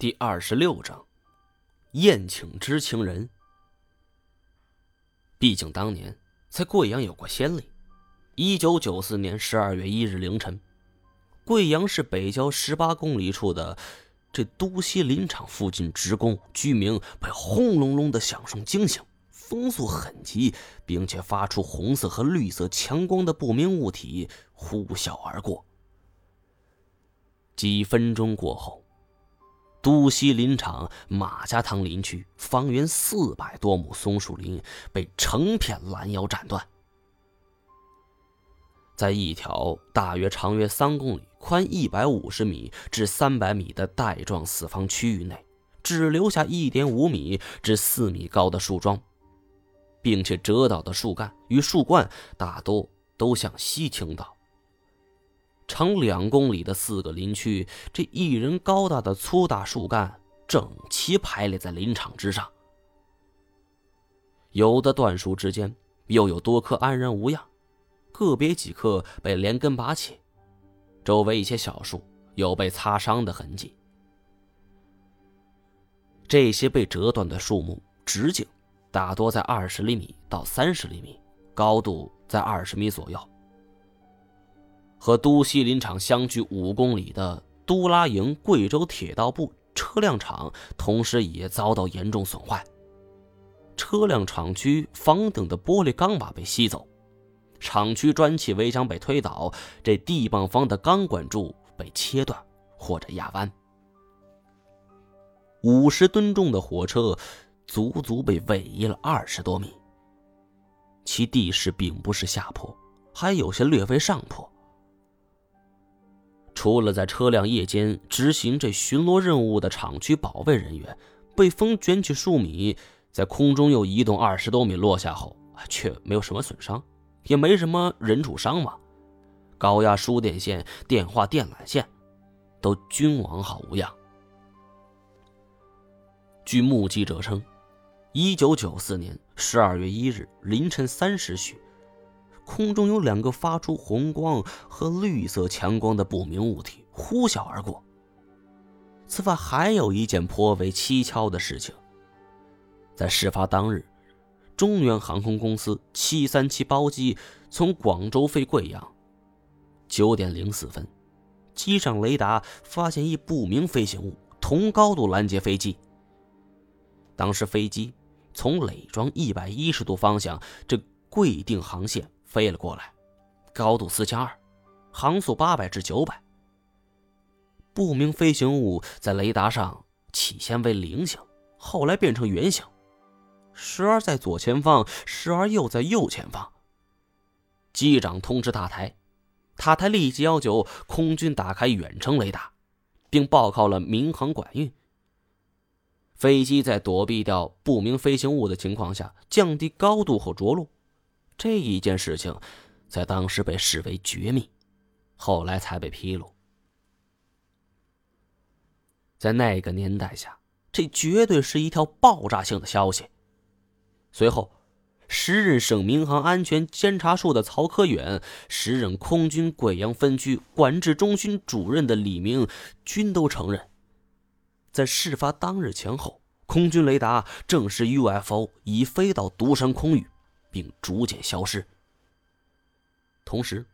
第二十六章，宴请知情人。毕竟当年在贵阳有过先例。一九九四年十二月一日凌晨，贵阳市北郊十八公里处的这都西林场附近，职工居民被轰隆隆的响声惊醒，风速很急，并且发出红色和绿色强光的不明物体呼啸而过。几分钟过后。都西林场马家塘林区方圆四百多亩松树林被成片拦腰斩断，在一条大约长约三公里、宽一百五十米至三百米的带状四方区域内，只留下一点五米至四米高的树桩，并且折倒的树干与树冠大多都向西倾倒。长两公里的四个林区，这一人高大的粗大树干整齐排列在林场之上。有的断树之间，又有多棵安然无恙，个别几棵被连根拔起，周围一些小树有被擦伤的痕迹。这些被折断的树木直径大多在二十厘米到三十厘米，高度在二十米左右。和都西林场相距五公里的都拉营贵州铁道部车辆厂，同时也遭到严重损坏。车辆厂区房顶的玻璃钢瓦被吸走，厂区砖砌围墙被推倒，这地磅方的钢管柱被切断或者压弯。五十吨重的火车足足被位移了二十多米。其地势并不是下坡，还有些略微上坡。除了在车辆夜间执行这巡逻任务的厂区保卫人员，被风卷起数米，在空中又移动二十多米落下后，却没有什么损伤，也没什么人畜伤亡。高压输电线、电话电缆线都均完好无恙。据目击者称，一九九四年十二月一日凌晨三时许。空中有两个发出红光和绿色强光的不明物体呼啸而过。此外，还有一件颇为蹊跷的事情。在事发当日，中原航空公司737包机从广州飞贵阳，九点零四分，机上雷达发现一不明飞行物同高度拦截飞机。当时飞机从累庄一百一十度方向，这贵定航线。飞了过来，高度四千二，航速八百至九百。不明飞行物在雷达上起先为菱形，后来变成圆形，时而在左前方，时而又在右前方。机长通知塔台，塔台立即要求空军打开远程雷达，并报告了民航管运。飞机在躲避掉不明飞行物的情况下，降低高度后着陆。这一件事情，在当时被视为绝密，后来才被披露。在那个年代下，这绝对是一条爆炸性的消息。随后，时任省民航安全监察处的曹科远，时任空军贵阳分区管制中心主任的李明，均都承认，在事发当日前后，空军雷达证实 UFO 已飞到独山空域。并逐渐消失。同时，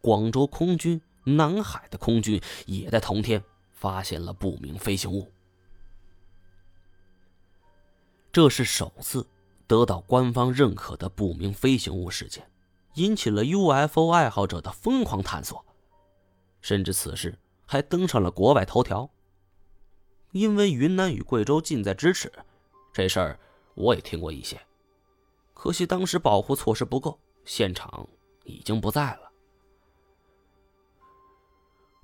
广州空军、南海的空军也在同天发现了不明飞行物。这是首次得到官方认可的不明飞行物事件，引起了 UFO 爱好者的疯狂探索，甚至此事还登上了国外头条。因为云南与贵州近在咫尺，这事儿我也听过一些。可惜当时保护措施不够，现场已经不在了。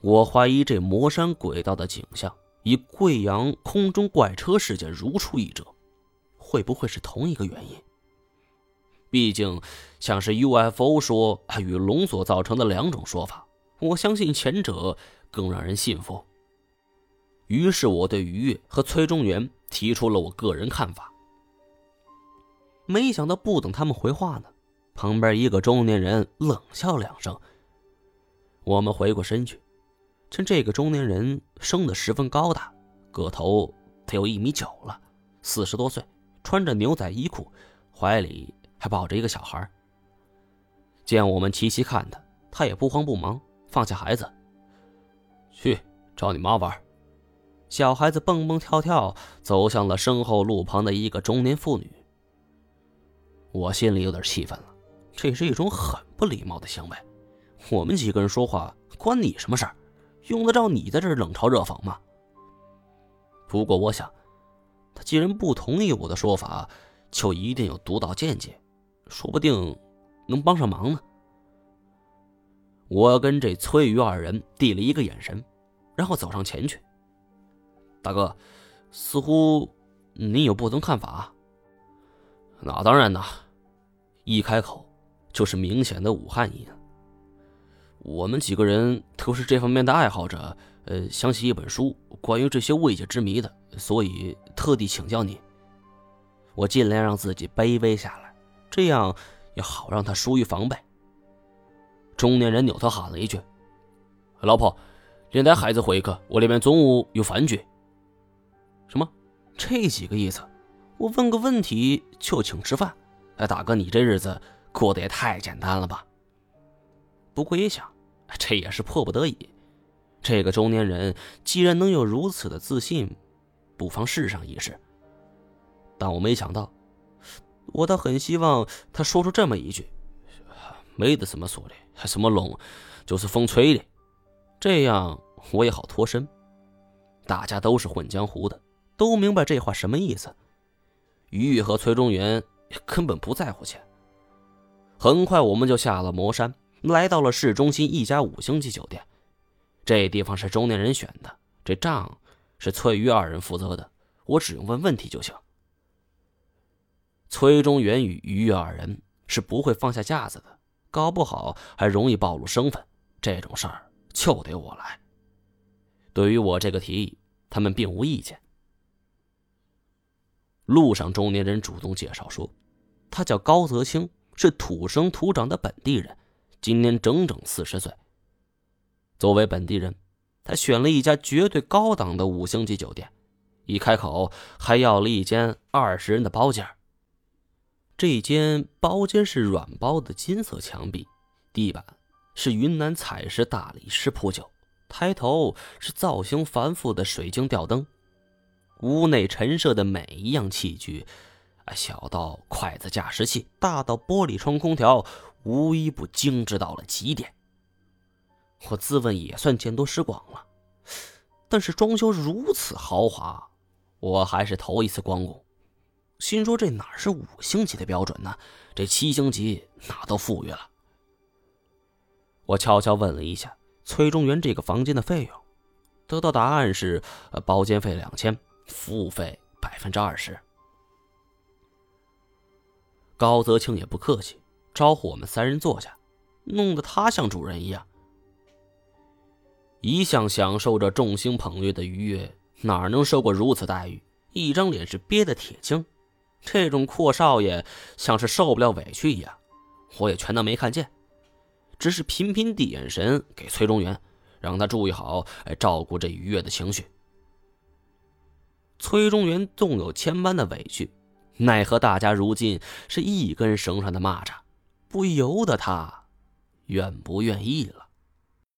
我怀疑这魔山轨道的景象与贵阳空中怪车事件如出一辙，会不会是同一个原因？毕竟，像是 UFO 说与龙所造成的两种说法，我相信前者更让人信服。于是，我对于越和崔中原提出了我个人看法。没想到，不等他们回话呢，旁边一个中年人冷笑两声。我们回过身去，见这个中年人生得十分高大，个头得有一米九了，四十多岁，穿着牛仔衣裤，怀里还抱着一个小孩。见我们齐齐看他，他也不慌不忙，放下孩子，去找你妈玩。小孩子蹦蹦跳跳走向了身后路旁的一个中年妇女。我心里有点气愤了，这是一种很不礼貌的行为。我们几个人说话关你什么事儿？用得着你在这冷嘲热讽吗？不过我想，他既然不同意我的说法，就一定有独到见解，说不定能帮上忙呢。我跟这崔宇二人递了一个眼神，然后走上前去。大哥，似乎你有不同看法。那当然呐，一开口就是明显的武汉音。我们几个人都是这方面的爱好者，呃，想起一本书，关于这些未解之谜的，所以特地请教你。我尽量让自己卑微下来，这样也好让他疏于防备。中年人扭头喊了一句：“老婆，连带孩子回去，我那边中午有饭局。”什么？这几个意思？我问个问题就请吃饭？哎，大哥，你这日子过得也太简单了吧？不过一想。这也是迫不得已。这个中年人既然能有如此的自信，不妨试上一试。但我没想到，我倒很希望他说出这么一句：“没得什么说的，什么龙就是风吹的。”这样我也好脱身。大家都是混江湖的，都明白这话什么意思。于玉和崔中原根本不在乎钱。很快，我们就下了魔山。来到了市中心一家五星级酒店，这地方是中年人选的，这账是崔玉二人负责的，我只用问问题就行。崔中原与于玉二人是不会放下架子的，搞不好还容易暴露身份，这种事儿就得我来。对于我这个提议，他们并无意见。路上，中年人主动介绍说，他叫高泽清，是土生土长的本地人。今年整整四十岁。作为本地人，他选了一家绝对高档的五星级酒店，一开口还要了一间二十人的包间。这间包间是软包的金色墙壁，地板是云南采石大理石铺就，抬头是造型繁复的水晶吊灯。屋内陈设的每一样器具，小到筷子架食器，大到玻璃窗空调。无一不精致到了极点。我自问也算见多识广了，但是装修如此豪华，我还是头一次光顾。心说这哪是五星级的标准呢？这七星级哪都富裕了。我悄悄问了一下崔中原这个房间的费用，得到答案是：包间费两千，服务费百分之二十。高泽清也不客气。招呼我们三人坐下，弄得他像主人一样。一向享受着众星捧月的愉悦，哪能受过如此待遇？一张脸是憋得铁青。这种阔少爷像是受不了委屈一样，我也全当没看见，只是频频递眼神给崔中原，让他注意好，哎照顾这愉悦的情绪。崔中原纵有千般的委屈，奈何大家如今是一根绳上的蚂蚱。不由得他愿不愿意了。